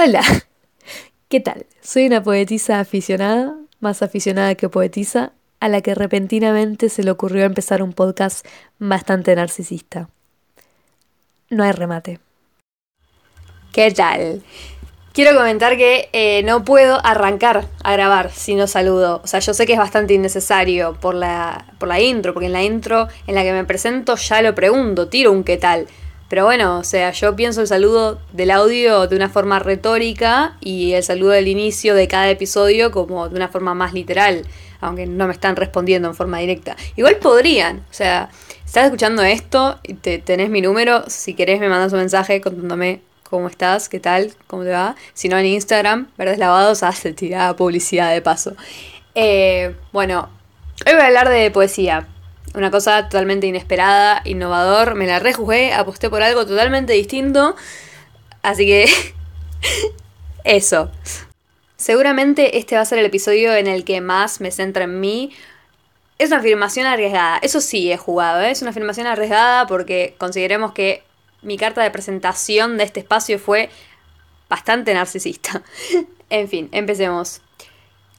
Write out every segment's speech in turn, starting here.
Hola, ¿qué tal? Soy una poetisa aficionada, más aficionada que poetisa, a la que repentinamente se le ocurrió empezar un podcast bastante narcisista. No hay remate. ¿Qué tal? Quiero comentar que eh, no puedo arrancar a grabar si no saludo. O sea, yo sé que es bastante innecesario por la, por la intro, porque en la intro en la que me presento ya lo pregunto, tiro un qué tal. Pero bueno, o sea, yo pienso el saludo del audio de una forma retórica y el saludo del inicio de cada episodio como de una forma más literal, aunque no me están respondiendo en forma directa. Igual podrían, o sea, estás escuchando esto y te, tenés mi número, si querés me mandas un mensaje contándome cómo estás, qué tal, cómo te va. Si no en Instagram, Verdes Lavados, hace tirada publicidad de paso. Eh, bueno, hoy voy a hablar de poesía una cosa totalmente inesperada, innovador. Me la rejugué, aposté por algo totalmente distinto. Así que. eso. Seguramente este va a ser el episodio en el que más me centra en mí. Es una afirmación arriesgada. Eso sí he jugado, ¿eh? es una afirmación arriesgada porque consideremos que mi carta de presentación de este espacio fue bastante narcisista. en fin, empecemos.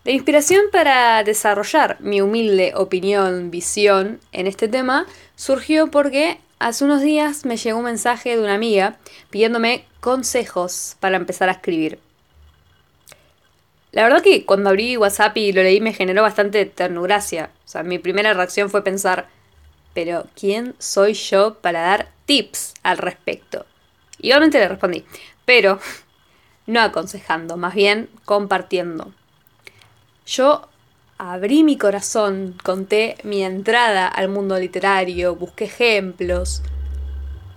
La inspiración para desarrollar mi humilde opinión, visión en este tema surgió porque hace unos días me llegó un mensaje de una amiga pidiéndome consejos para empezar a escribir. La verdad que cuando abrí WhatsApp y lo leí me generó bastante ternuracia. O sea, mi primera reacción fue pensar, pero ¿quién soy yo para dar tips al respecto? Y obviamente le respondí, pero no aconsejando, más bien compartiendo. Yo abrí mi corazón, conté mi entrada al mundo literario, busqué ejemplos.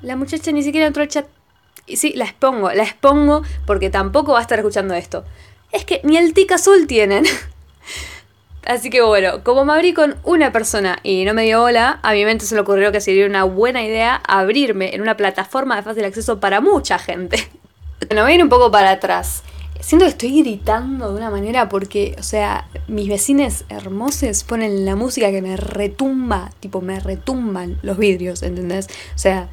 La muchacha ni siquiera entró al chat. Y sí, la expongo, la expongo porque tampoco va a estar escuchando esto. Es que ni el tic azul tienen. Así que bueno, como me abrí con una persona y no me dio hola, a mi mente se le ocurrió que sería una buena idea abrirme en una plataforma de fácil acceso para mucha gente. Bueno, voy a ir un poco para atrás. Siento que estoy gritando de una manera porque, o sea, mis vecines hermosos ponen la música que me retumba, tipo, me retumban los vidrios, ¿entendés? O sea,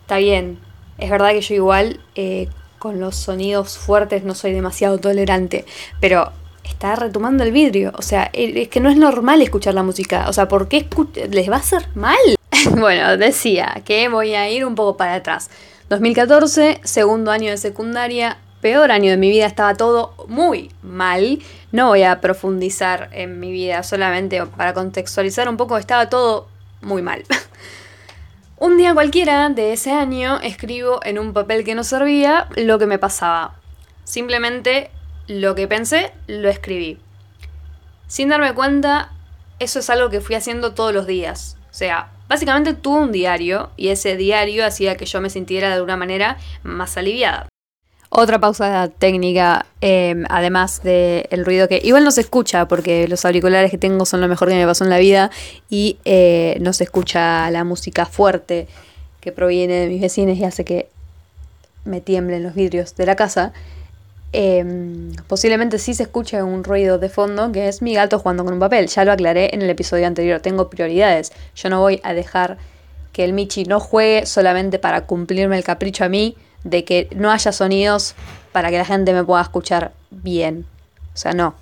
está bien. Es verdad que yo igual eh, con los sonidos fuertes no soy demasiado tolerante, pero está retumbando el vidrio. O sea, es que no es normal escuchar la música. O sea, ¿por qué les va a hacer mal? bueno, decía que voy a ir un poco para atrás. 2014, segundo año de secundaria, peor año de mi vida, estaba todo muy mal. No voy a profundizar en mi vida, solamente para contextualizar un poco, estaba todo muy mal. un día cualquiera de ese año escribo en un papel que no servía lo que me pasaba. Simplemente lo que pensé, lo escribí. Sin darme cuenta, eso es algo que fui haciendo todos los días. O sea, básicamente tuve un diario y ese diario hacía que yo me sintiera de una manera más aliviada. Otra pausa técnica, em, además del ruido que igual no se escucha porque los auriculares que tengo son lo mejor que me pasó en la vida y eh, no se escucha la música fuerte que proviene de mis vecinos y hace que me tiemblen los vidrios de la casa. Em, posiblemente sí se escuche un ruido de fondo que es mi gato jugando con un papel. Ya lo aclaré en el episodio anterior. Tengo prioridades. Yo no voy a dejar que el Michi no juegue solamente para cumplirme el capricho a mí de que no haya sonidos para que la gente me pueda escuchar bien. O sea, no.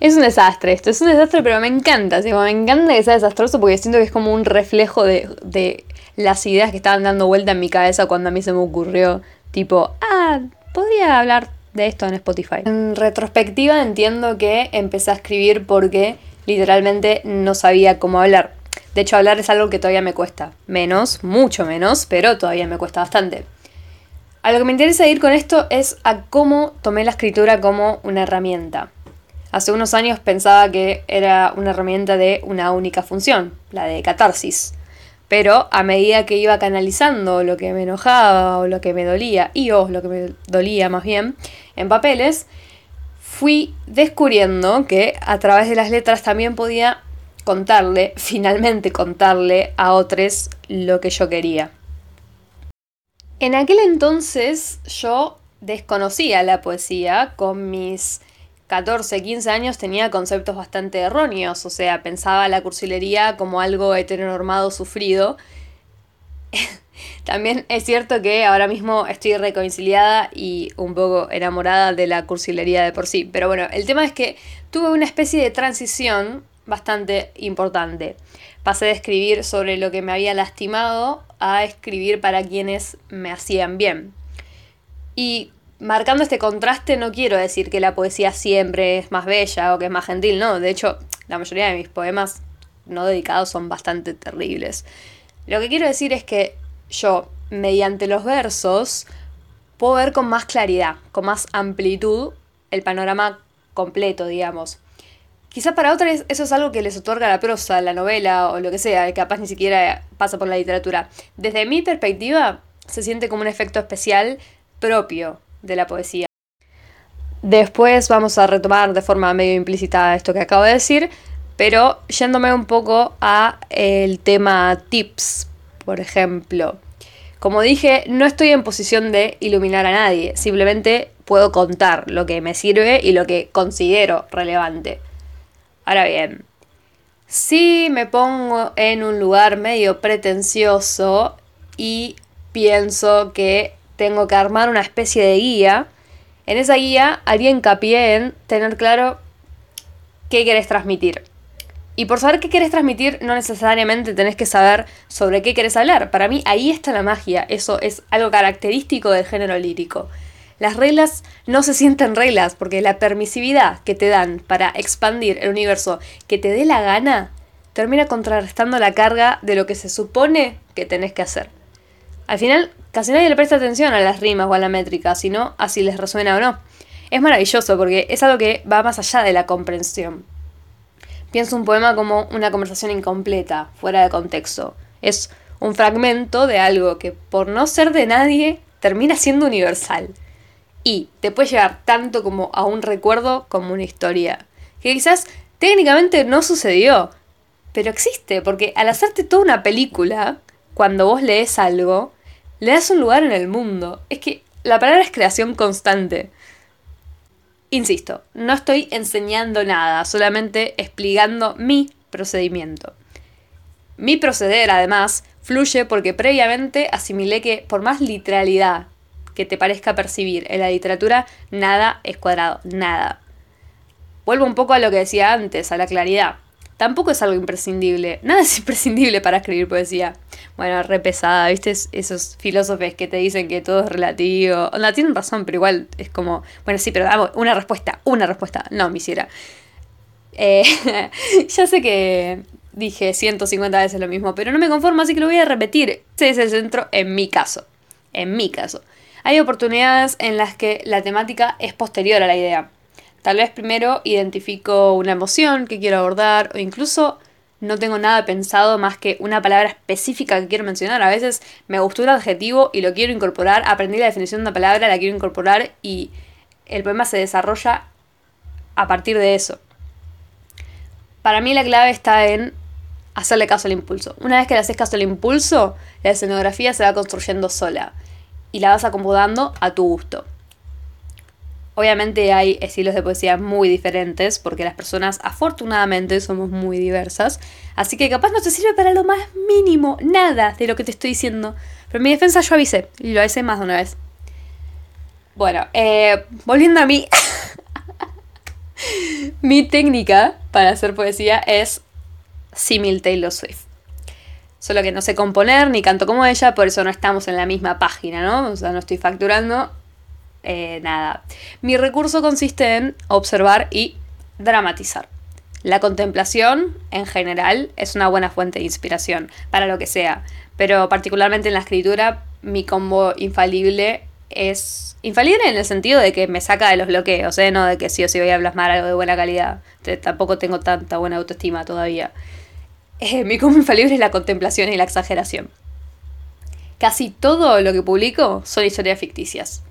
Es un desastre esto, es un desastre, pero me encanta. me encanta que sea desastroso porque siento que es como un reflejo de, de las ideas que estaban dando vuelta en mi cabeza cuando a mí se me ocurrió. Tipo, ah, podría hablar de esto en Spotify. En retrospectiva entiendo que empecé a escribir porque literalmente no sabía cómo hablar. De hecho, hablar es algo que todavía me cuesta. Menos, mucho menos, pero todavía me cuesta bastante. A lo que me interesa ir con esto es a cómo tomé la escritura como una herramienta. Hace unos años pensaba que era una herramienta de una única función, la de catarsis. Pero a medida que iba canalizando lo que me enojaba o lo que me dolía, y o lo que me dolía más bien, en papeles, fui descubriendo que a través de las letras también podía contarle, finalmente contarle a otros lo que yo quería. En aquel entonces yo desconocía la poesía, con mis 14, 15 años tenía conceptos bastante erróneos, o sea, pensaba la cursilería como algo heteronormado sufrido. También es cierto que ahora mismo estoy reconciliada y un poco enamorada de la cursilería de por sí. Pero bueno, el tema es que tuve una especie de transición bastante importante. Pasé de escribir sobre lo que me había lastimado a escribir para quienes me hacían bien. Y marcando este contraste no quiero decir que la poesía siempre es más bella o que es más gentil, no. De hecho, la mayoría de mis poemas no dedicados son bastante terribles. Lo que quiero decir es que yo, mediante los versos, puedo ver con más claridad, con más amplitud, el panorama completo, digamos. Quizás para otros eso es algo que les otorga la prosa, la novela o lo que sea, que capaz ni siquiera pasa por la literatura. Desde mi perspectiva, se siente como un efecto especial propio de la poesía. Después vamos a retomar de forma medio implícita esto que acabo de decir, pero yéndome un poco a el tema tips, por ejemplo. Como dije, no estoy en posición de iluminar a nadie, simplemente puedo contar lo que me sirve y lo que considero relevante. Ahora bien, si me pongo en un lugar medio pretencioso y pienso que tengo que armar una especie de guía, en esa guía haría hincapié en tener claro qué querés transmitir. Y por saber qué querés transmitir, no necesariamente tenés que saber sobre qué querés hablar. Para mí ahí está la magia. Eso es algo característico del género lírico. Las reglas no se sienten reglas porque la permisividad que te dan para expandir el universo que te dé la gana termina contrarrestando la carga de lo que se supone que tenés que hacer. Al final, casi nadie le presta atención a las rimas o a la métrica, sino a si les resuena o no. Es maravilloso porque es algo que va más allá de la comprensión. Pienso un poema como una conversación incompleta, fuera de contexto. Es un fragmento de algo que, por no ser de nadie, termina siendo universal. Y te puede llegar tanto como a un recuerdo como una historia. Que quizás técnicamente no sucedió, pero existe, porque al hacerte toda una película, cuando vos lees algo, le das un lugar en el mundo. Es que la palabra es creación constante. Insisto, no estoy enseñando nada, solamente explicando mi procedimiento. Mi proceder, además, fluye porque previamente asimilé que por más literalidad que te parezca percibir en la literatura, nada es cuadrado, nada. Vuelvo un poco a lo que decía antes, a la claridad tampoco es algo imprescindible. Nada es imprescindible para escribir poesía. Bueno, re pesada, ¿viste? esos filósofos que te dicen que todo es relativo. Onda, tienen razón, pero igual es como, bueno, sí, pero damos una respuesta, una respuesta. No, me hiciera. Eh, ya sé que dije 150 veces lo mismo, pero no me conformo, así que lo voy a repetir. Ese es el centro en mi caso. En mi caso. Hay oportunidades en las que la temática es posterior a la idea. Tal vez primero identifico una emoción que quiero abordar o incluso no tengo nada pensado más que una palabra específica que quiero mencionar. A veces me gustó un adjetivo y lo quiero incorporar, aprendí la definición de una palabra, la quiero incorporar y el poema se desarrolla a partir de eso. Para mí la clave está en hacerle caso al impulso. Una vez que le haces caso al impulso, la escenografía se va construyendo sola y la vas acomodando a tu gusto. Obviamente hay estilos de poesía muy diferentes porque las personas afortunadamente somos muy diversas, así que capaz no te sirve para lo más mínimo, nada de lo que te estoy diciendo. Pero en mi defensa yo avisé y lo avisé más de una vez. Bueno, eh, volviendo a mí, mi técnica para hacer poesía es simil Taylor Swift. Solo que no sé componer ni canto como ella, por eso no estamos en la misma página, ¿no? O sea, no estoy facturando eh, nada. Mi recurso consiste en observar y dramatizar. La contemplación, en general, es una buena fuente de inspiración para lo que sea, pero particularmente en la escritura, mi combo infalible es infalible en el sentido de que me saca de los bloqueos, ¿eh? no de que sí o sí voy a plasmar algo de buena calidad. tampoco tengo tanta buena autoestima todavía. Eh, mi combo infalible es la contemplación y la exageración. Casi todo lo que publico son historias ficticias.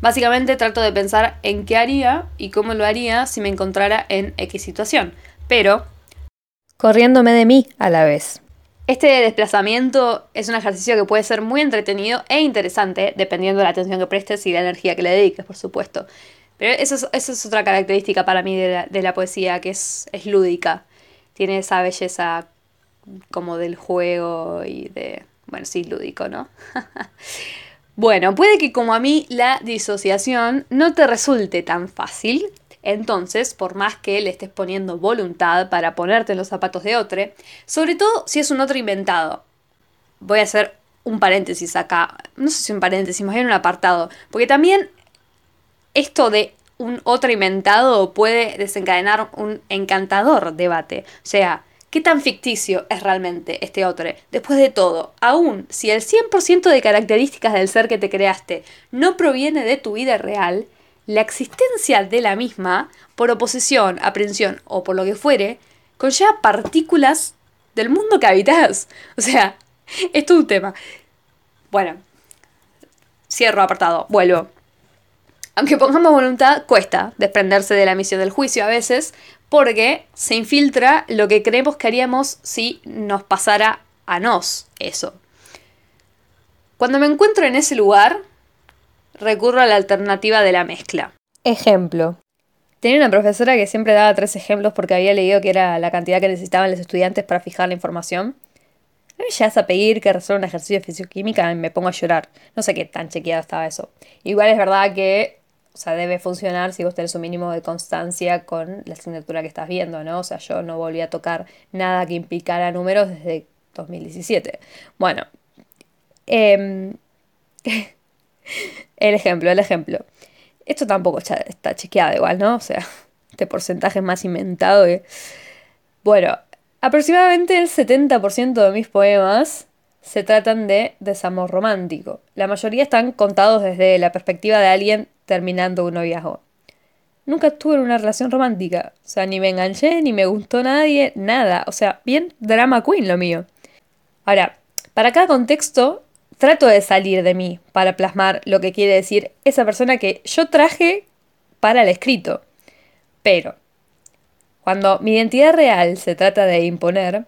Básicamente trato de pensar en qué haría y cómo lo haría si me encontrara en X situación, pero corriéndome de mí a la vez. Este desplazamiento es un ejercicio que puede ser muy entretenido e interesante, dependiendo de la atención que prestes y la energía que le dediques, por supuesto. Pero eso es, otra característica para mí de la, poesía, que es, lúdica. Tiene esa belleza como del juego y de Bueno, sí, lúdico, ¿no? bueno, puede que como a mí la disociación no te resulte tan fácil. Entonces, por más que le estés poniendo voluntad para ponerte en los zapatos de otro, sobre todo si es un otro inventado. Voy a hacer un paréntesis acá, no sé si un paréntesis, más bien un apartado, porque también esto de un otro inventado puede desencadenar un encantador debate. O sea, ¿qué tan ficticio es realmente este otro? Después de todo, aún si el 100% de características del ser que te creaste no proviene de tu vida real, la existencia de la misma, por oposición, aprensión o por lo que fuere, conlleva partículas del mundo que habitas. O sea, es un tema. Bueno, cierro apartado, vuelvo. Aunque pongamos voluntad, cuesta desprenderse de la misión del juicio a veces, porque se infiltra lo que creemos que haríamos si nos pasara a nos eso. Cuando me encuentro en ese lugar, recurro a la alternativa de la mezcla. Ejemplo. Tenía una profesora que siempre daba tres ejemplos porque había leído que era la cantidad que necesitaban los estudiantes para fijar la información. A mí llegas a pedir que resuelva un ejercicio de fisioquímica y me pongo a llorar. No sé qué tan chequeado estaba eso. Igual es verdad que o sea, debe funcionar si vos tenés un mínimo de constancia con la asignatura que estás viendo, ¿no? O sea, yo no volví a tocar nada que implicara números desde 2017. Bueno, em, el ejemplo, el ejemplo. Esto tampoco está, chequeado igual, ¿no? O sea, este porcentaje más inventado. Bueno, aproximadamente el 70% de mis poemas se tratan de desamor romántico. La mayoría están contados desde la perspectiva de alguien terminando un noviazgo. Nunca estuve en una relación romántica. O sea, ni me enganché, ni me gustó nadie, nada. O sea, bien drama queen lo mío. Ahora, para cada contexto, trato de salir de mí para plasmar lo que quiere decir esa persona que yo traje para el escrito. Pero, cuando mi identidad real se trata de imponer,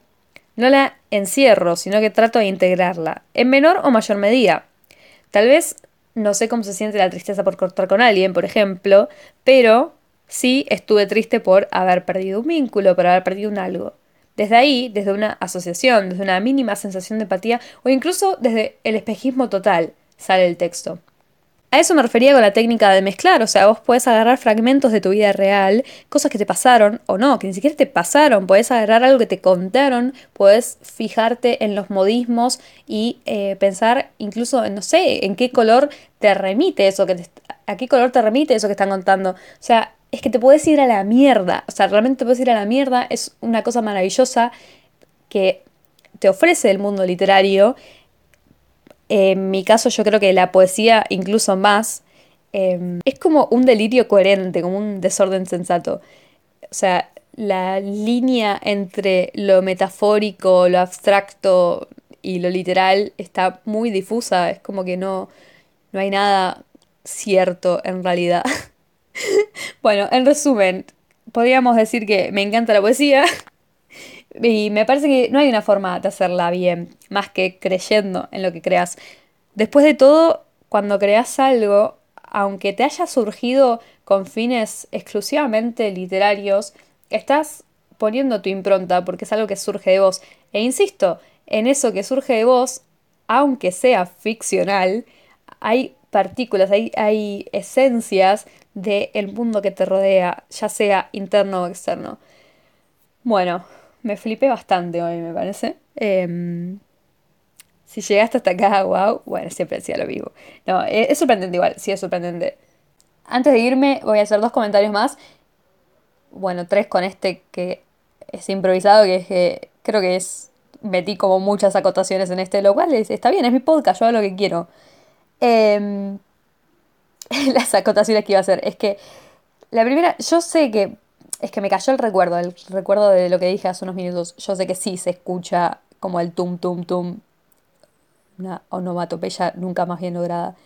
no la encierro, sino que trato de integrarla, en menor o mayor medida. Tal vez no sé cómo se siente la tristeza por cortar con alguien, por ejemplo, pero sí estuve triste por haber perdido un vínculo, por haber perdido un algo. Desde ahí, desde una asociación, desde una mínima sensación de empatía o incluso desde el espejismo total, sale el texto. A eso me refería con la técnica de mezclar, o sea, vos podés agarrar fragmentos de tu vida real, cosas que te pasaron o no, que ni siquiera te pasaron, podés agarrar algo que te contaron, podés fijarte en los modismos y eh, pensar incluso no sé, en qué color te remite eso, que a qué color te remite eso que están contando. O sea, es que te puedes ir a la mierda, o sea, realmente te puedes ir a la mierda, es una cosa maravillosa que te ofrece el mundo literario en mi caso yo creo que la poesía incluso más em, es como un delirio coherente, como un desorden sensato. O sea, la línea entre lo metafórico, lo abstracto y lo literal está muy difusa, es como que no, no hay nada cierto en realidad. bueno, en resumen, podríamos decir que me encanta la poesía, y me parece que no hay una forma de hacerla bien, más que creyendo en lo que creas. Después de todo, cuando creas algo, aunque te haya surgido con fines exclusivamente literarios, estás poniendo tu impronta porque es algo que surge de vos. E insisto, en eso que surge de vos, aunque sea ficcional, hay partículas, hay, hay esencias del mundo que te rodea, ya sea interno o externo. Bueno, me flipé bastante hoy, me parece. Em, si llegaste hasta acá, wow, bueno, siempre decía lo mismo. No, es, es sorprendente igual, sí es sorprendente. Antes de irme, voy a hacer dos comentarios más. Bueno, tres con este que es improvisado, que es que creo que es. Metí como muchas acotaciones en este, lo cual está bien, es mi podcast, yo hago lo que quiero. Em, las acotaciones que iba a hacer es que la primera, yo sé que es que me cayó el recuerdo, el recuerdo de lo que dije hace unos minutos. Yo sé que sí se escucha como el tum tum tum, una onomatopeya nunca más bien lograda.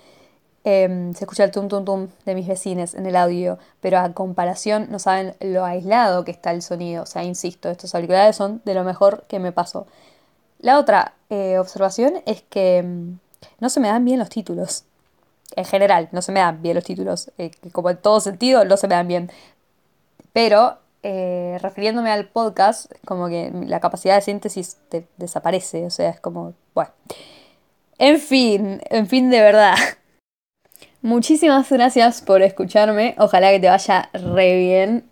Em, se escucha el tum tum tum de mis vecinos en el audio, pero a comparación no saben lo aislado que está el sonido. O sea, insisto, estos auriculares son de lo mejor que me pasó. La otra eh, observación es que em, no se me dan bien los títulos. En general, no se me dan bien los títulos. Eh, como en todo sentido, no se me dan bien. Pero eh, refiriéndome al podcast, como que la capacidad de síntesis te desaparece, o sea, es como, bueno. En fin, en fin, de verdad. Muchísimas gracias por escucharme. Ojalá que te vaya re bien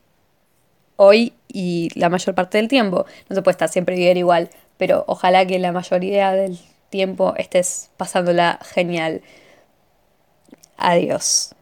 hoy y la mayor parte del tiempo. No se puede estar siempre bien igual, pero ojalá que la mayoría del tiempo estés pasándola genial. Adiós.